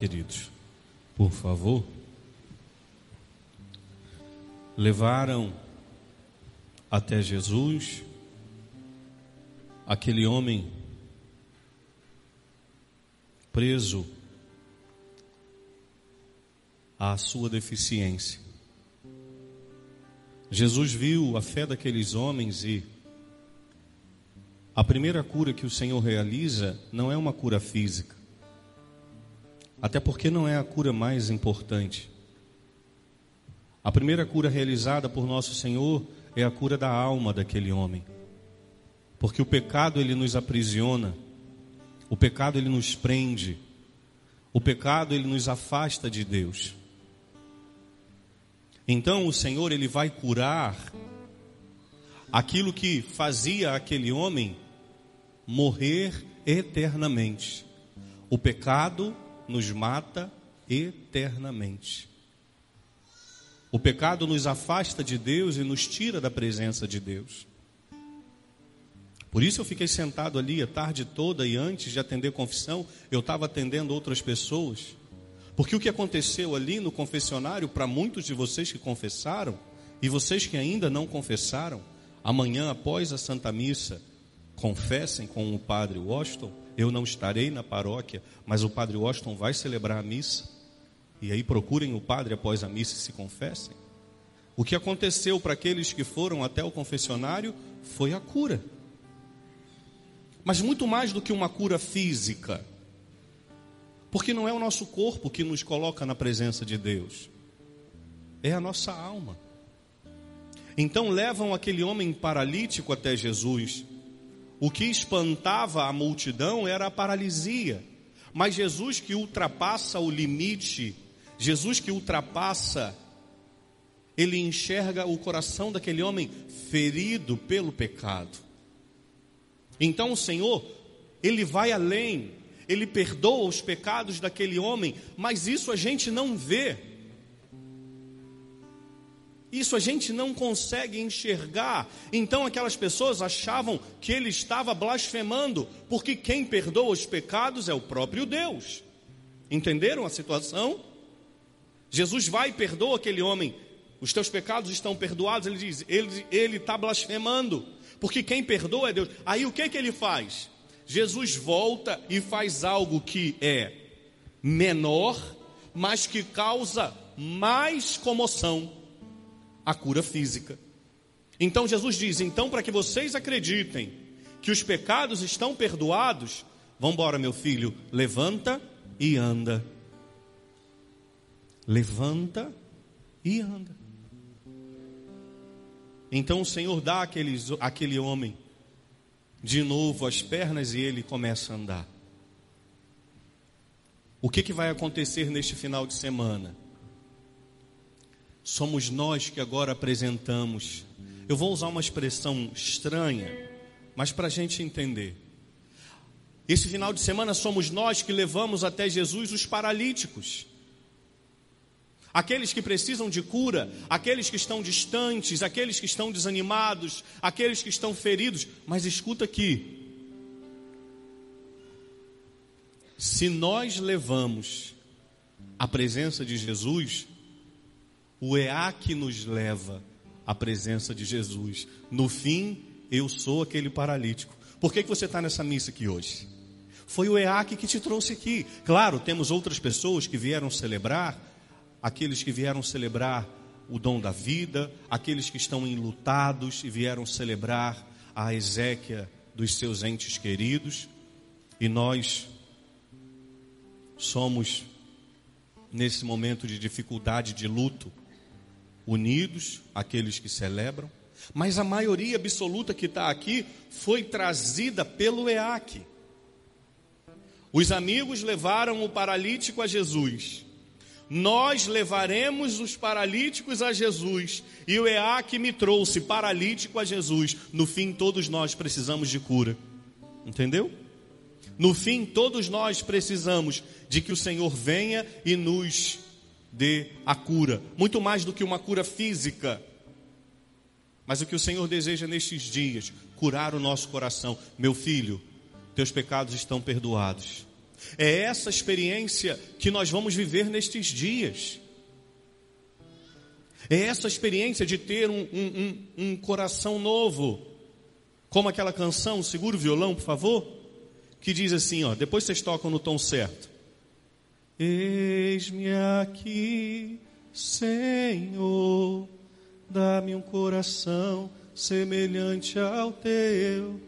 Queridos, por favor, levaram até Jesus aquele homem preso à sua deficiência. Jesus viu a fé daqueles homens e a primeira cura que o Senhor realiza não é uma cura física. Até porque não é a cura mais importante. A primeira cura realizada por nosso Senhor é a cura da alma daquele homem. Porque o pecado ele nos aprisiona. O pecado ele nos prende. O pecado ele nos afasta de Deus. Então o Senhor ele vai curar aquilo que fazia aquele homem morrer eternamente. O pecado nos mata eternamente. O pecado nos afasta de Deus e nos tira da presença de Deus. Por isso eu fiquei sentado ali a tarde toda e antes de atender confissão, eu estava atendendo outras pessoas. Porque o que aconteceu ali no confessionário, para muitos de vocês que confessaram, e vocês que ainda não confessaram, amanhã após a Santa Missa, confessem com o Padre Washington, eu não estarei na paróquia, mas o Padre Washington vai celebrar a missa. E aí procurem o padre após a missa e se confessem. O que aconteceu para aqueles que foram até o confessionário foi a cura. Mas muito mais do que uma cura física. Porque não é o nosso corpo que nos coloca na presença de Deus, é a nossa alma. Então levam aquele homem paralítico até Jesus. O que espantava a multidão era a paralisia. Mas Jesus que ultrapassa o limite, Jesus que ultrapassa, ele enxerga o coração daquele homem ferido pelo pecado. Então o Senhor, ele vai além, ele perdoa os pecados daquele homem, mas isso a gente não vê. Isso a gente não consegue enxergar. Então aquelas pessoas achavam que ele estava blasfemando, porque quem perdoa os pecados é o próprio Deus. Entenderam a situação? Jesus vai e perdoa aquele homem. Os teus pecados estão perdoados. Ele diz, ele está blasfemando, porque quem perdoa é Deus. Aí o que, que ele faz? Jesus volta e faz algo que é menor, mas que causa mais comoção a cura física. Então Jesus diz: então, para que vocês acreditem que os pecados estão perdoados, vamos embora, meu filho, levanta e anda. Levanta e anda. Então o Senhor dá àquele, àquele homem de novo as pernas e ele começa a andar. O que, que vai acontecer neste final de semana? Somos nós que agora apresentamos. Eu vou usar uma expressão estranha, mas para a gente entender. Esse final de semana somos nós que levamos até Jesus os paralíticos. Aqueles que precisam de cura, aqueles que estão distantes, aqueles que estão desanimados, aqueles que estão feridos. Mas escuta aqui. Se nós levamos a presença de Jesus, o EAC nos leva à presença de Jesus. No fim, eu sou aquele paralítico. Por que, que você está nessa missa aqui hoje? Foi o EAC que te trouxe aqui. Claro, temos outras pessoas que vieram celebrar, aqueles que vieram celebrar o dom da vida, aqueles que estão enlutados e vieram celebrar a exéquia dos seus entes queridos. E nós somos, nesse momento de dificuldade, de luto, unidos, aqueles que celebram, mas a maioria absoluta que está aqui foi trazida pelo EAC. Os amigos levaram o paralítico a Jesus. Nós levaremos os paralíticos a Jesus. E o EAC me trouxe paralítico a Jesus. No fim, todos nós precisamos de cura. Entendeu? No fim, todos nós precisamos de que o Senhor venha e nos dê a cura, muito mais do que uma cura física. Mas o que o Senhor deseja nestes dias, curar o nosso coração. Meu filho, teus pecados estão perdoados. É essa experiência que nós vamos viver nestes dias. É essa experiência de ter um, um, um, um coração novo. Como aquela canção, segura o violão, por favor, que diz assim, ó, depois vocês tocam no tom certo. Eis-me aqui, Senhor, dá-me um coração semelhante ao teu,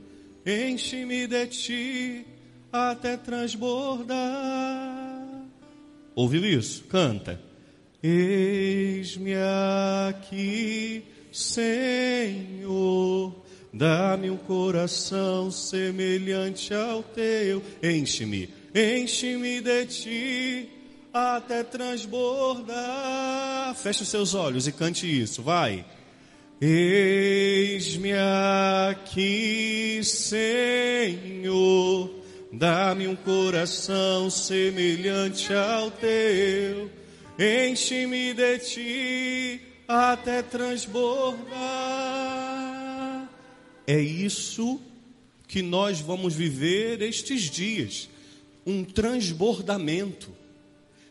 enche-me de ti até transbordar. Ouviu isso? Canta. Eis-me aqui, Senhor, dá-me um coração semelhante ao teu, enche-me, enche-me de ti até transbordar. Feche os seus olhos e cante isso, vai. Eis-me aqui, Senhor, dá-me um coração semelhante ao teu, enche-me de ti até transbordar. É isso que nós vamos viver estes dias, um transbordamento.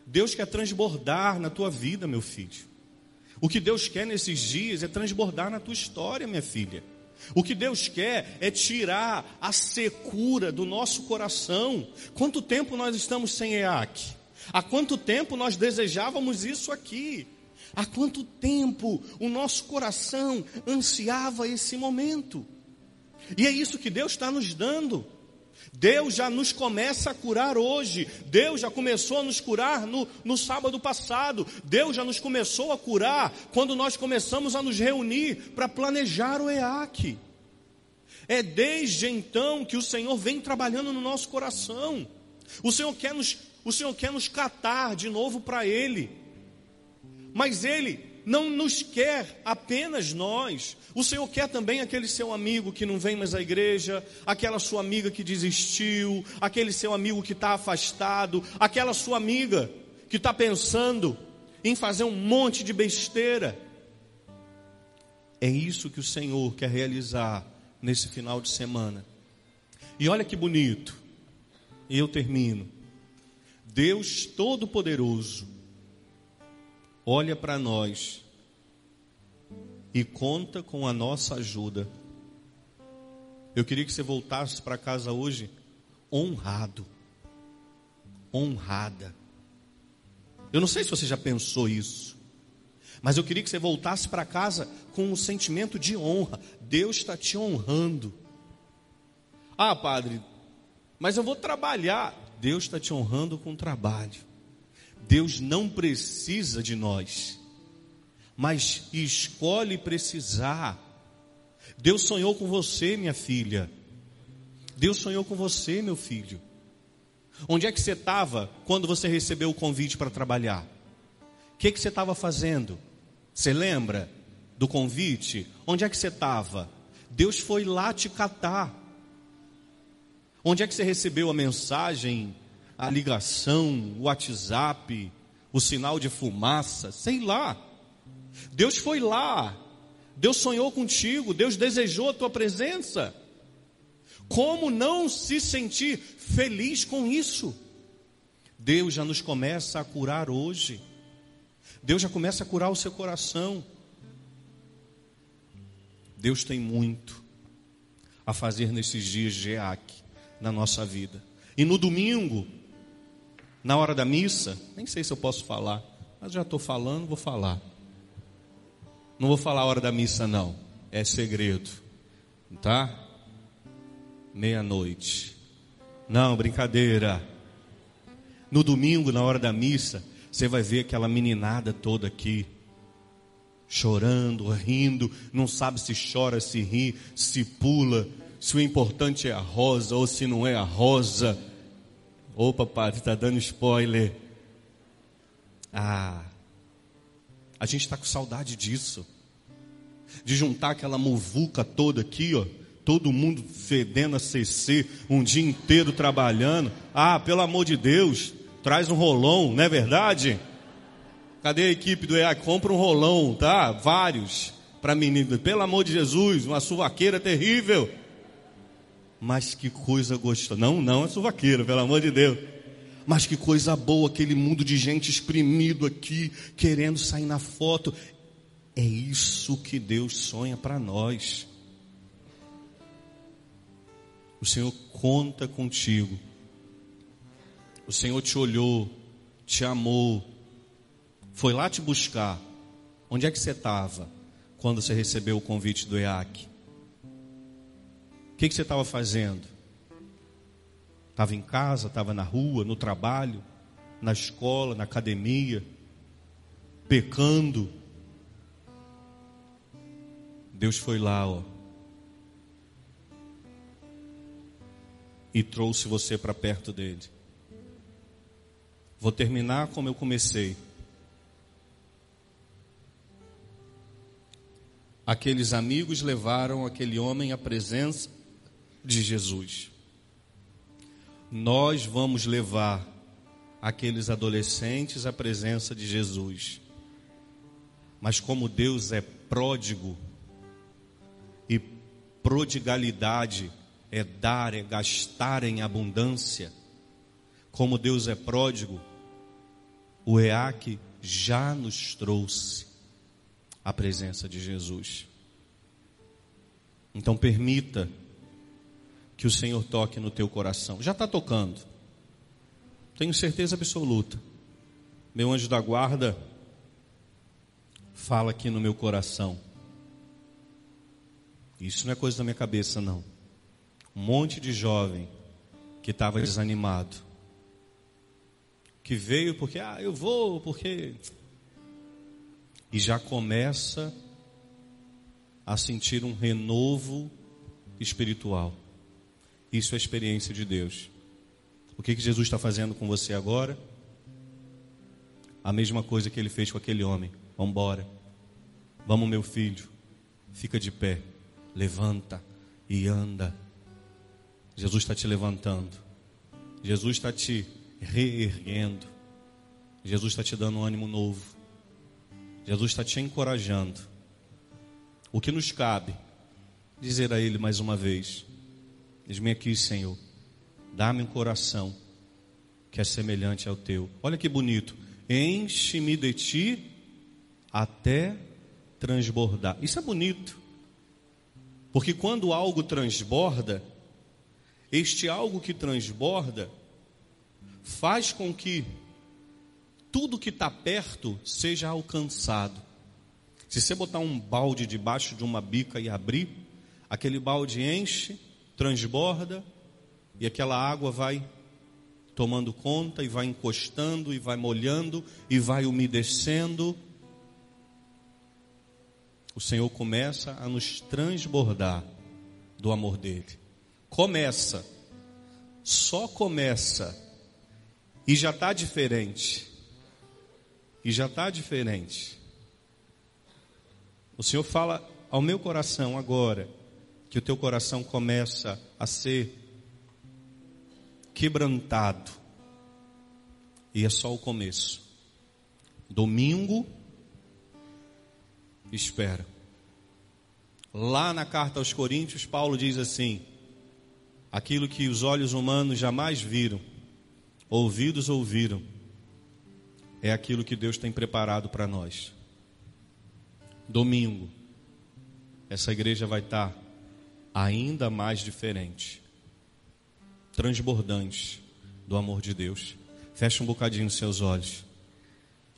Deus quer transbordar na tua vida, meu filho. O que Deus quer nesses dias é transbordar na tua história, minha filha. O que Deus quer é tirar a secura do nosso coração. Quanto tempo nós estamos sem EAC? Há quanto tempo nós desejávamos isso aqui? Há quanto tempo o nosso coração ansiava esse momento? E é isso que Deus está nos dando. Deus já nos começa a curar hoje. Deus já começou a nos curar no, no sábado passado. Deus já nos começou a curar quando nós começamos a nos reunir para planejar o EAC. É desde então que o Senhor vem trabalhando no nosso coração. O Senhor quer nos, o Senhor quer nos catar de novo para Ele. Mas Ele não nos quer apenas nós. O Senhor quer também aquele seu amigo que não vem mais à igreja, aquela sua amiga que desistiu, aquele seu amigo que está afastado, aquela sua amiga que está pensando em fazer um monte de besteira. É isso que o Senhor quer realizar nesse final de semana. E olha que bonito, e eu termino. Deus Todo-Poderoso olha para nós e conta com a nossa ajuda. Eu queria que você voltasse para casa hoje honrado, honrada. Eu não sei se você já pensou isso, mas eu queria que você voltasse para casa com um sentimento de honra. Deus está te honrando. Ah, padre, mas eu vou trabalhar. Deus está te honrando com trabalho. Deus não precisa de nós, mas escolhe precisar. Deus sonhou com você, minha filha. Deus sonhou com você, meu filho. Onde é que você estava quando você recebeu o convite para trabalhar? O que, que você estava fazendo? Você lembra do convite? Onde é que você estava? Deus foi lá te catar. Onde é que você recebeu a mensagem a ligação, o WhatsApp, o sinal de fumaça, sei lá. Deus foi lá, Deus sonhou contigo, Deus desejou a tua presença. Como não se sentir feliz com isso? Deus já nos começa a curar hoje. Deus já começa a curar o seu coração. Deus tem muito a fazer nesses dias de EAC na nossa vida. E no domingo, na hora da missa, nem sei se eu posso falar, mas já estou falando, vou falar. Não vou falar a hora da missa, não, é segredo, tá? Meia-noite. Não, brincadeira. No domingo, na hora da missa, você vai ver aquela meninada toda aqui, chorando, rindo, não sabe se chora, se ri, se pula, se o importante é a rosa ou se não é a rosa Opa, padre, está dando spoiler. Ah, a gente está com saudade disso. De juntar aquela muvuca toda aqui, ó. Todo mundo fedendo a CC, um dia inteiro trabalhando. Ah, pelo amor de Deus, traz um rolão, não é verdade? Cadê a equipe do EA? Compra um rolão, tá? Vários. Para menino, pelo amor de Jesus, uma suvaqueira terrível. Mas que coisa gostosa. Não, não é suvaqueiro, pelo amor de Deus. Mas que coisa boa aquele mundo de gente exprimido aqui, querendo sair na foto. É isso que Deus sonha para nós. O Senhor conta contigo. O Senhor te olhou, te amou, foi lá te buscar. Onde é que você estava quando você recebeu o convite do EAC? O que, que você estava fazendo? Estava em casa, estava na rua, no trabalho, na escola, na academia, pecando. Deus foi lá, ó, e trouxe você para perto dele. Vou terminar como eu comecei. Aqueles amigos levaram aquele homem à presença de Jesus. Nós vamos levar aqueles adolescentes à presença de Jesus. Mas como Deus é pródigo, e prodigalidade é dar, é gastar em abundância, como Deus é pródigo, o EAC já nos trouxe a presença de Jesus. Então permita que o Senhor toque no teu coração. Já está tocando. Tenho certeza absoluta. Meu anjo da guarda fala aqui no meu coração. Isso não é coisa da minha cabeça, não. Um monte de jovem que estava desanimado que veio porque, ah, eu vou, porque. E já começa a sentir um renovo espiritual. Isso é experiência de Deus. O que, que Jesus está fazendo com você agora? A mesma coisa que ele fez com aquele homem. Vamos embora. Vamos, meu filho. Fica de pé. Levanta e anda. Jesus está te levantando. Jesus está te reerguendo. Jesus está te dando um ânimo novo. Jesus está te encorajando. O que nos cabe? Dizer a Ele mais uma vez: Diz-me aqui, Senhor, dá-me um coração que é semelhante ao teu. Olha que bonito. Enche-me de ti até transbordar. Isso é bonito. Porque quando algo transborda, este algo que transborda faz com que tudo que está perto seja alcançado. Se você botar um balde debaixo de uma bica e abrir, aquele balde enche, transborda e aquela água vai tomando conta e vai encostando e vai molhando e vai umedecendo. O Senhor começa a nos transbordar do amor dele. Começa, só começa e já está diferente. E já está diferente. O Senhor fala ao meu coração agora que o teu coração começa a ser quebrantado. E é só o começo. Domingo, espera. Lá na carta aos Coríntios, Paulo diz assim: aquilo que os olhos humanos jamais viram, ouvidos ouviram, é aquilo que Deus tem preparado para nós. Domingo, essa igreja vai estar ainda mais diferente, transbordante do amor de Deus. Feche um bocadinho os seus olhos.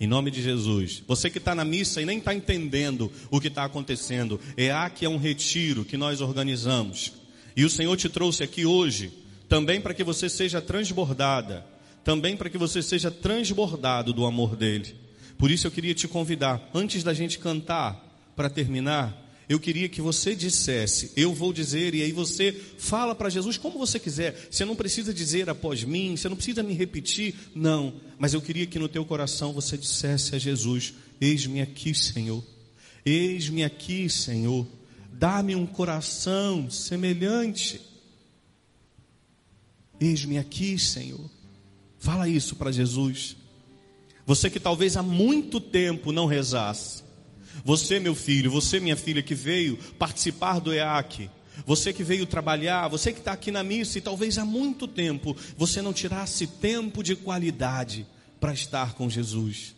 Em nome de Jesus. Você que está na missa e nem está entendendo o que está acontecendo, é aqui é um retiro que nós organizamos. E o Senhor te trouxe aqui hoje também para que você seja transbordada também para que você seja transbordado do amor dele. Por isso eu queria te convidar, antes da gente cantar, para terminar, eu queria que você dissesse, eu vou dizer, e aí você fala para Jesus como você quiser. Você não precisa dizer após mim, você não precisa me repetir, não. Mas eu queria que no teu coração você dissesse a Jesus: Eis-me aqui, Senhor. Eis-me aqui, Senhor. Dá-me um coração semelhante. Eis-me aqui, Senhor. Fala isso para Jesus. Você que talvez há muito tempo não rezasse. Você, meu filho, você, minha filha, que veio participar do EAC, Você que veio trabalhar, você que está aqui na missa e talvez há muito tempo você não tirasse tempo de qualidade para estar com Jesus.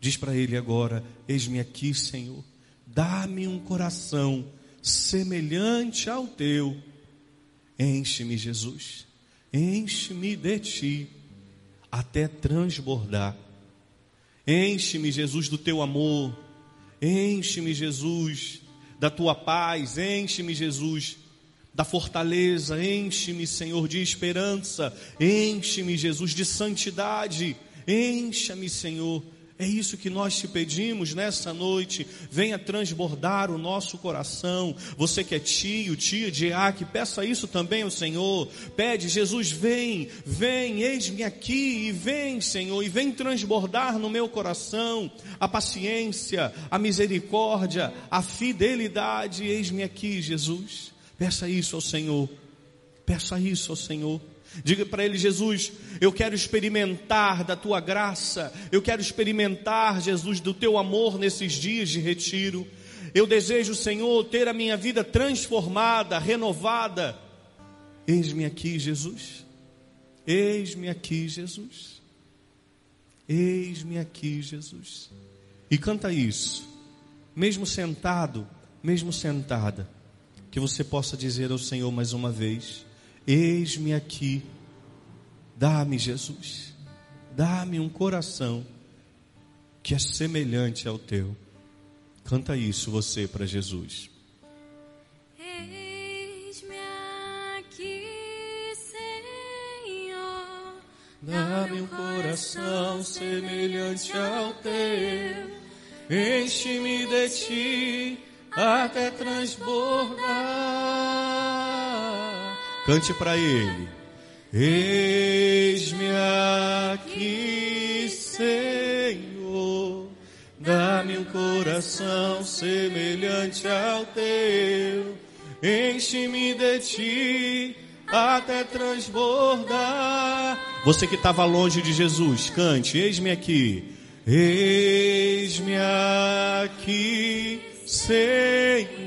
Diz para Ele agora: Eis-me aqui, Senhor, dá-me um coração semelhante ao teu. Enche-me, Jesus, enche-me de ti, até transbordar. Enche-me, Jesus, do teu amor, enche-me, Jesus, da tua paz, enche-me, Jesus, da fortaleza, enche-me, Senhor, de esperança, enche-me, Jesus, de santidade, encha-me, Senhor. É isso que nós te pedimos nessa noite. Venha transbordar o nosso coração. Você que é tio, tia de Iaque, peça isso também ao Senhor. Pede, Jesus, vem, vem, eis-me aqui e vem, Senhor, e vem transbordar no meu coração a paciência, a misericórdia, a fidelidade. Eis-me aqui, Jesus. Peça isso ao Senhor. Peça isso ao Senhor. Diga para ele, Jesus, eu quero experimentar da tua graça, eu quero experimentar, Jesus, do teu amor nesses dias de retiro. Eu desejo, Senhor, ter a minha vida transformada, renovada. Eis-me aqui, Jesus. Eis-me aqui, Jesus. Eis-me aqui, Jesus. E canta isso, mesmo sentado, mesmo sentada, que você possa dizer ao Senhor mais uma vez: Eis-me aqui, dá-me, Jesus, dá-me um coração que é semelhante ao teu. Canta isso você para Jesus. Eis-me aqui, Senhor. Dá-me um coração semelhante ao teu. Enche-me de ti até transbordar. Cante para ele. Eis-me aqui, Senhor. Dá-me um coração semelhante ao teu. Enche-me de ti até transbordar. Você que estava longe de Jesus, cante: Eis-me aqui. Eis-me aqui, Senhor.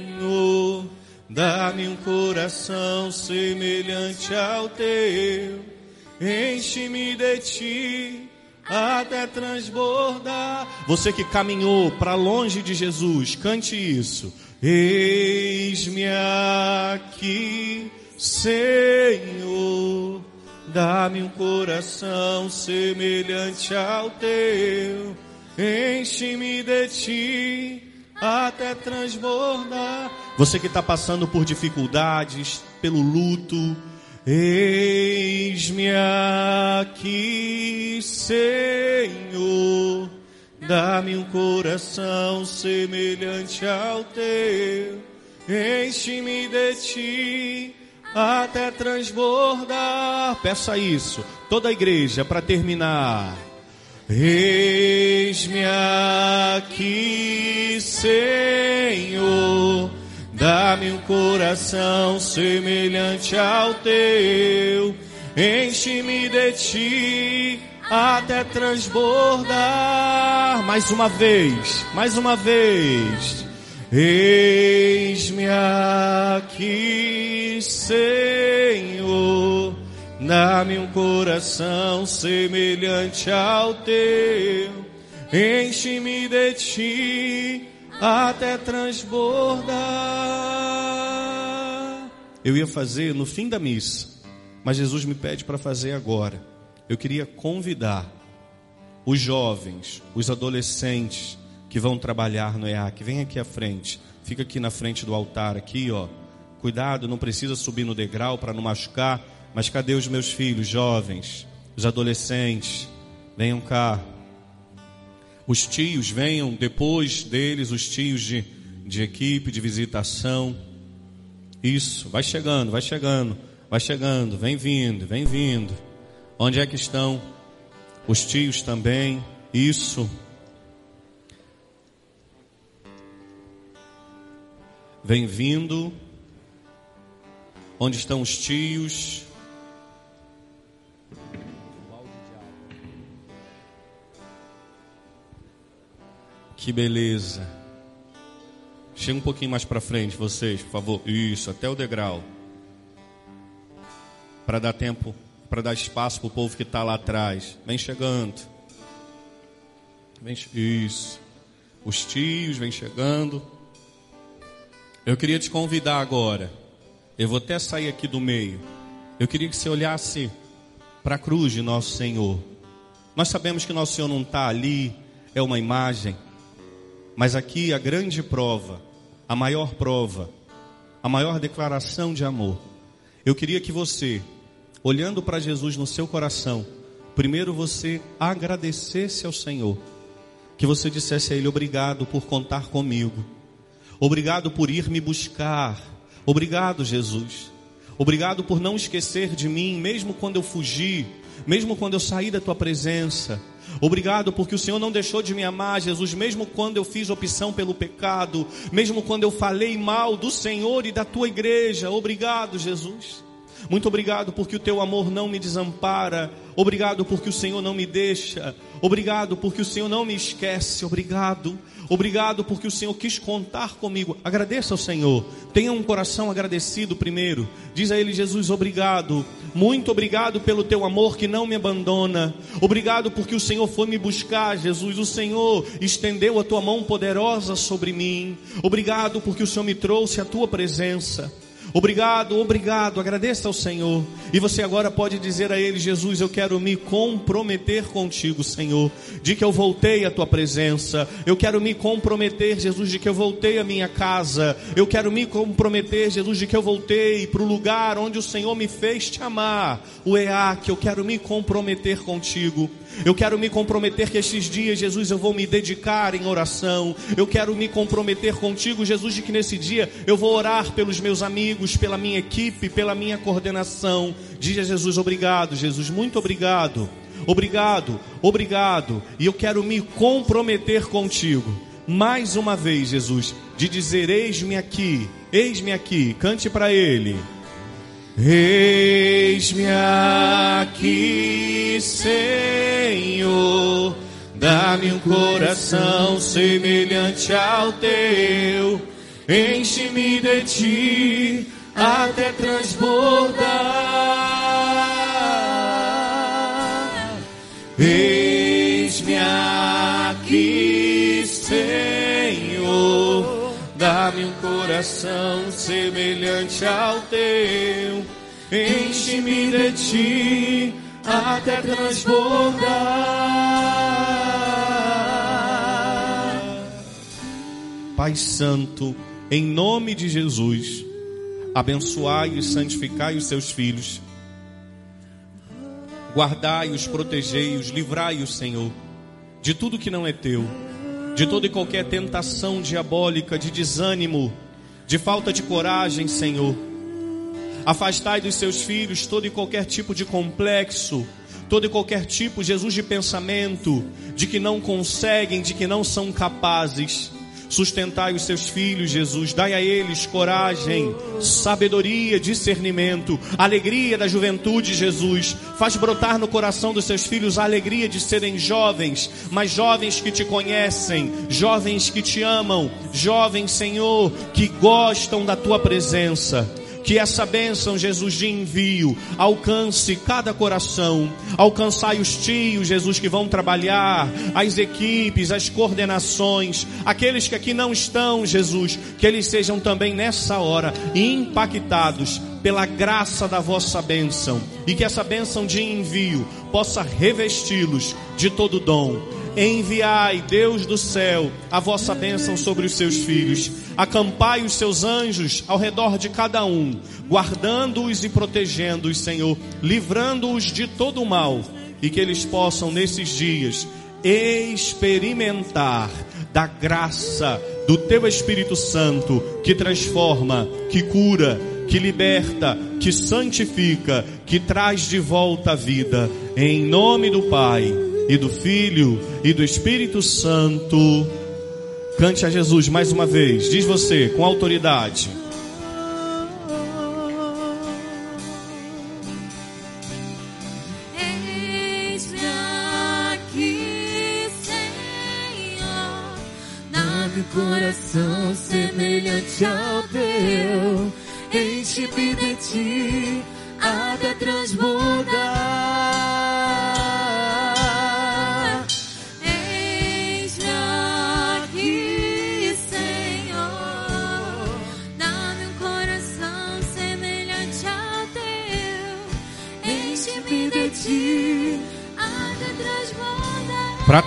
Dá-me um coração semelhante ao teu. Enche-me de ti até transbordar. Você que caminhou para longe de Jesus, cante isso. Eis-me aqui, Senhor. Dá-me um coração semelhante ao teu. Enche-me de ti até transbordar. Você que está passando por dificuldades, pelo luto, eis-me aqui, Senhor. Dá-me um coração semelhante ao teu. Enche-me de ti até transbordar. Peça isso, toda a igreja, para terminar. Eis-me aqui, Senhor. Dá-me um coração semelhante ao teu. Enche-me de ti até transbordar. Mais uma vez, mais uma vez. Eis-me aqui, Senhor. Dá-me um coração semelhante ao teu. Enche-me de ti até transbordar. Eu ia fazer no fim da missa, mas Jesus me pede para fazer agora. Eu queria convidar os jovens, os adolescentes que vão trabalhar no EAC, vem aqui à frente. Fica aqui na frente do altar aqui, ó. Cuidado, não precisa subir no degrau para não machucar. Mas cadê os meus filhos, jovens, os adolescentes? Venham cá. Os tios, venham depois deles, os tios de, de equipe, de visitação. Isso, vai chegando, vai chegando, vai chegando, vem vindo, vem vindo. Onde é que estão? Os tios também. Isso. Vem vindo. Onde estão os tios? Que beleza. Chega um pouquinho mais para frente, vocês, por favor. Isso, até o degrau. Para dar tempo, para dar espaço para o povo que está lá atrás. Vem chegando. Vem, isso. Os tios vem chegando. Eu queria te convidar agora. Eu vou até sair aqui do meio. Eu queria que você olhasse para a cruz de nosso Senhor. Nós sabemos que nosso Senhor não está ali, é uma imagem. Mas aqui a grande prova, a maior prova, a maior declaração de amor. Eu queria que você, olhando para Jesus no seu coração, primeiro você agradecesse ao Senhor. Que você dissesse a Ele: Obrigado por contar comigo. Obrigado por ir me buscar. Obrigado, Jesus. Obrigado por não esquecer de mim, mesmo quando eu fugi, mesmo quando eu saí da tua presença. Obrigado porque o Senhor não deixou de me amar, Jesus, mesmo quando eu fiz opção pelo pecado, mesmo quando eu falei mal do Senhor e da tua igreja. Obrigado, Jesus. Muito obrigado porque o teu amor não me desampara. Obrigado porque o Senhor não me deixa. Obrigado porque o Senhor não me esquece. Obrigado. Obrigado porque o Senhor quis contar comigo. Agradeça ao Senhor. Tenha um coração agradecido primeiro. Diz a Ele, Jesus, obrigado. Muito obrigado pelo teu amor que não me abandona. Obrigado porque o Senhor foi me buscar, Jesus. O Senhor estendeu a tua mão poderosa sobre mim. Obrigado porque o Senhor me trouxe a tua presença. Obrigado, obrigado. Agradeça ao Senhor. E você agora pode dizer a Ele: Jesus, eu quero me comprometer contigo, Senhor, de que eu voltei à tua presença. Eu quero me comprometer, Jesus, de que eu voltei à minha casa. Eu quero me comprometer, Jesus, de que eu voltei para o lugar onde o Senhor me fez te amar. O EAC, eu quero me comprometer contigo. Eu quero me comprometer que estes dias, Jesus, eu vou me dedicar em oração. Eu quero me comprometer contigo, Jesus, de que nesse dia eu vou orar pelos meus amigos, pela minha equipe, pela minha coordenação. Diz a Jesus, obrigado, Jesus, muito obrigado. Obrigado, obrigado. E eu quero me comprometer contigo. Mais uma vez, Jesus, de dizer: Eis-me aqui, eis-me aqui. Cante para Ele. Eis-me aqui, Senhor, dá-me um coração semelhante ao teu, enche-me de ti até transbordar. Eis-me aqui, Senhor Dá-me um coração semelhante ao teu, enche-me de ti até transbordar. Pai Santo, em nome de Jesus, abençoai e santificai os seus filhos, guardai-os, protegei-os, livrai-os, Senhor, de tudo que não é teu de toda e qualquer tentação diabólica, de desânimo, de falta de coragem, Senhor. Afastai dos seus filhos todo e qualquer tipo de complexo, todo e qualquer tipo, Jesus, de pensamento, de que não conseguem, de que não são capazes. Sustentai os seus filhos, Jesus. Dai a eles coragem, sabedoria, discernimento, alegria da juventude, Jesus. Faz brotar no coração dos seus filhos a alegria de serem jovens, mas jovens que te conhecem, jovens que te amam, jovens, Senhor, que gostam da tua presença. Que essa bênção, Jesus, de envio, alcance cada coração. Alcançai os tios, Jesus, que vão trabalhar, as equipes, as coordenações, aqueles que aqui não estão, Jesus, que eles sejam também nessa hora impactados pela graça da vossa bênção. E que essa bênção de envio possa revesti-los de todo dom Enviai, Deus do céu, a vossa bênção sobre os seus filhos. Acampai os seus anjos ao redor de cada um, guardando-os e protegendo-os, Senhor, livrando-os de todo o mal, e que eles possam nesses dias experimentar da graça do teu Espírito Santo que transforma, que cura, que liberta, que santifica, que traz de volta a vida. Em nome do Pai e do Filho e do Espírito Santo. Cante a Jesus mais uma vez. Diz você com autoridade.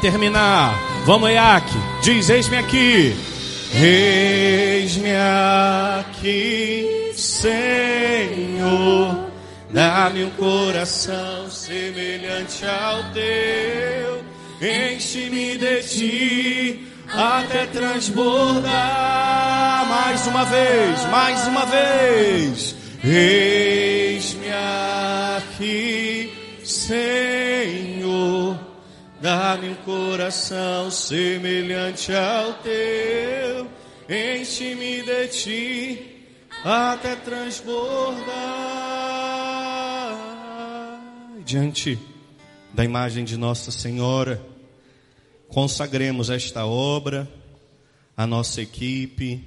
Terminar, vamos, Iac, diz: Eis-me aqui. Eis-me aqui, Senhor. Dá-me um coração semelhante ao teu. Enche-me de ti até transbordar. Mais uma vez, mais uma vez. Eis-me aqui, Senhor. Dá-me um coração semelhante ao teu. Enche-me de ti até transbordar. Diante da imagem de Nossa Senhora, consagremos esta obra, a nossa equipe,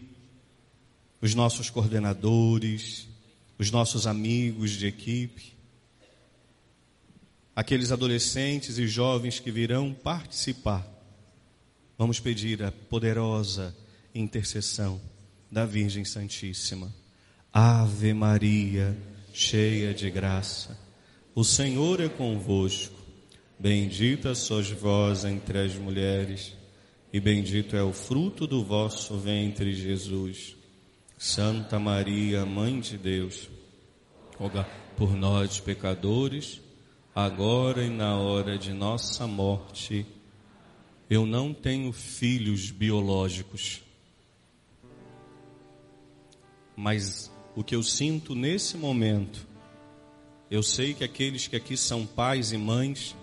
os nossos coordenadores, os nossos amigos de equipe, aqueles adolescentes e jovens que virão participar. Vamos pedir a poderosa intercessão da Virgem Santíssima. Ave Maria, cheia de graça, o Senhor é convosco. Bendita sois vós entre as mulheres, e bendito é o fruto do vosso ventre, Jesus. Santa Maria, Mãe de Deus, rogai por nós, pecadores, agora e na hora de nossa morte. Eu não tenho filhos biológicos, mas o que eu sinto nesse momento, eu sei que aqueles que aqui são pais e mães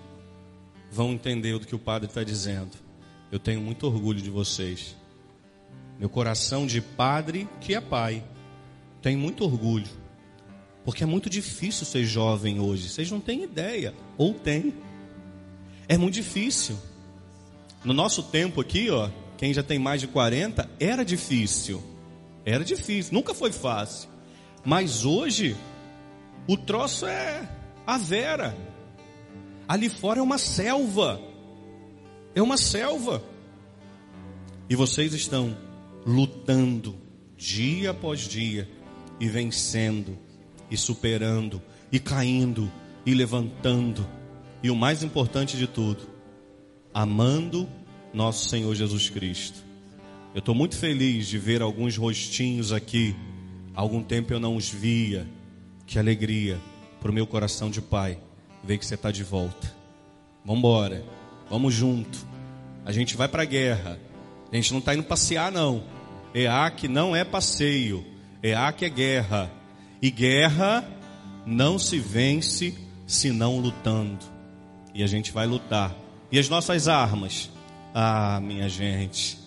vão entender o que o padre está dizendo. Eu tenho muito orgulho de vocês. Meu coração de padre que é pai, tem muito orgulho. Porque é muito difícil ser jovem hoje. Vocês não têm ideia. Ou tem. É muito difícil. No nosso tempo aqui, ó, quem já tem mais de 40, era difícil. Era difícil, nunca foi fácil. Mas hoje, o troço é a vera. Ali fora é uma selva. É uma selva. E vocês estão lutando dia após dia e vencendo e superando e caindo e levantando. E o mais importante de tudo, amando nosso Senhor Jesus Cristo. Eu estou muito feliz de ver alguns rostinhos aqui. Há algum tempo eu não os via. Que alegria para o meu coração de pai ver que você está de volta. Vamos embora, vamos junto. A gente vai para a guerra. A gente não está indo passear não. EAC não é passeio. EAC é guerra. E guerra não se vence senão lutando. E a gente vai lutar. E as nossas armas? Ah, minha gente,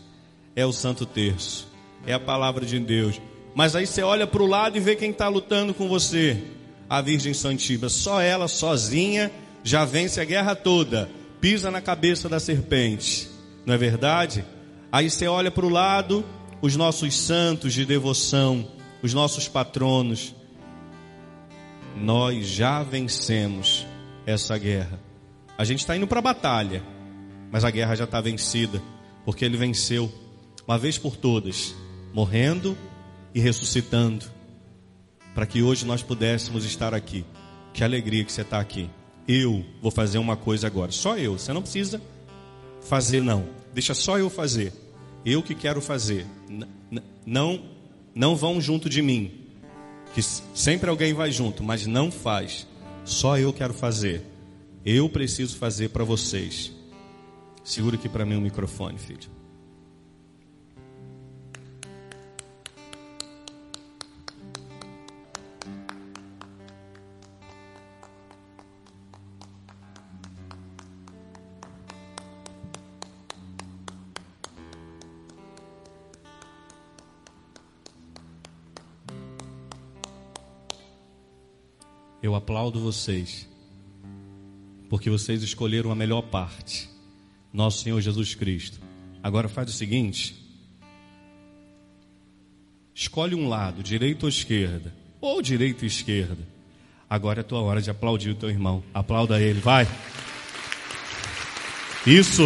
é o Santo Terço, é a palavra de Deus. Mas aí você olha para o lado e vê quem está lutando com você. A Virgem Santíssima, só ela sozinha já vence a guerra toda, pisa na cabeça da serpente, não é verdade? Aí você olha para o lado, os nossos santos de devoção, os nossos patronos, nós já vencemos essa guerra. A gente está indo para a batalha, mas a guerra já está vencida, porque ele venceu uma vez por todas, morrendo e ressuscitando, para que hoje nós pudéssemos estar aqui. Que alegria que você está aqui. Eu vou fazer uma coisa agora, só eu. Você não precisa fazer não. Deixa só eu fazer. Eu que quero fazer. Não, não vão junto de mim. Que sempre alguém vai junto, mas não faz. Só eu quero fazer. Eu preciso fazer para vocês. Segura aqui para mim o microfone, filho. eu aplaudo vocês, porque vocês escolheram a melhor parte, nosso Senhor Jesus Cristo. Agora faz o seguinte: escolhe um lado, direita ou esquerda, ou direita e esquerda. Agora é tua hora de aplaudir o teu irmão. Aplauda ele, vai. Isso.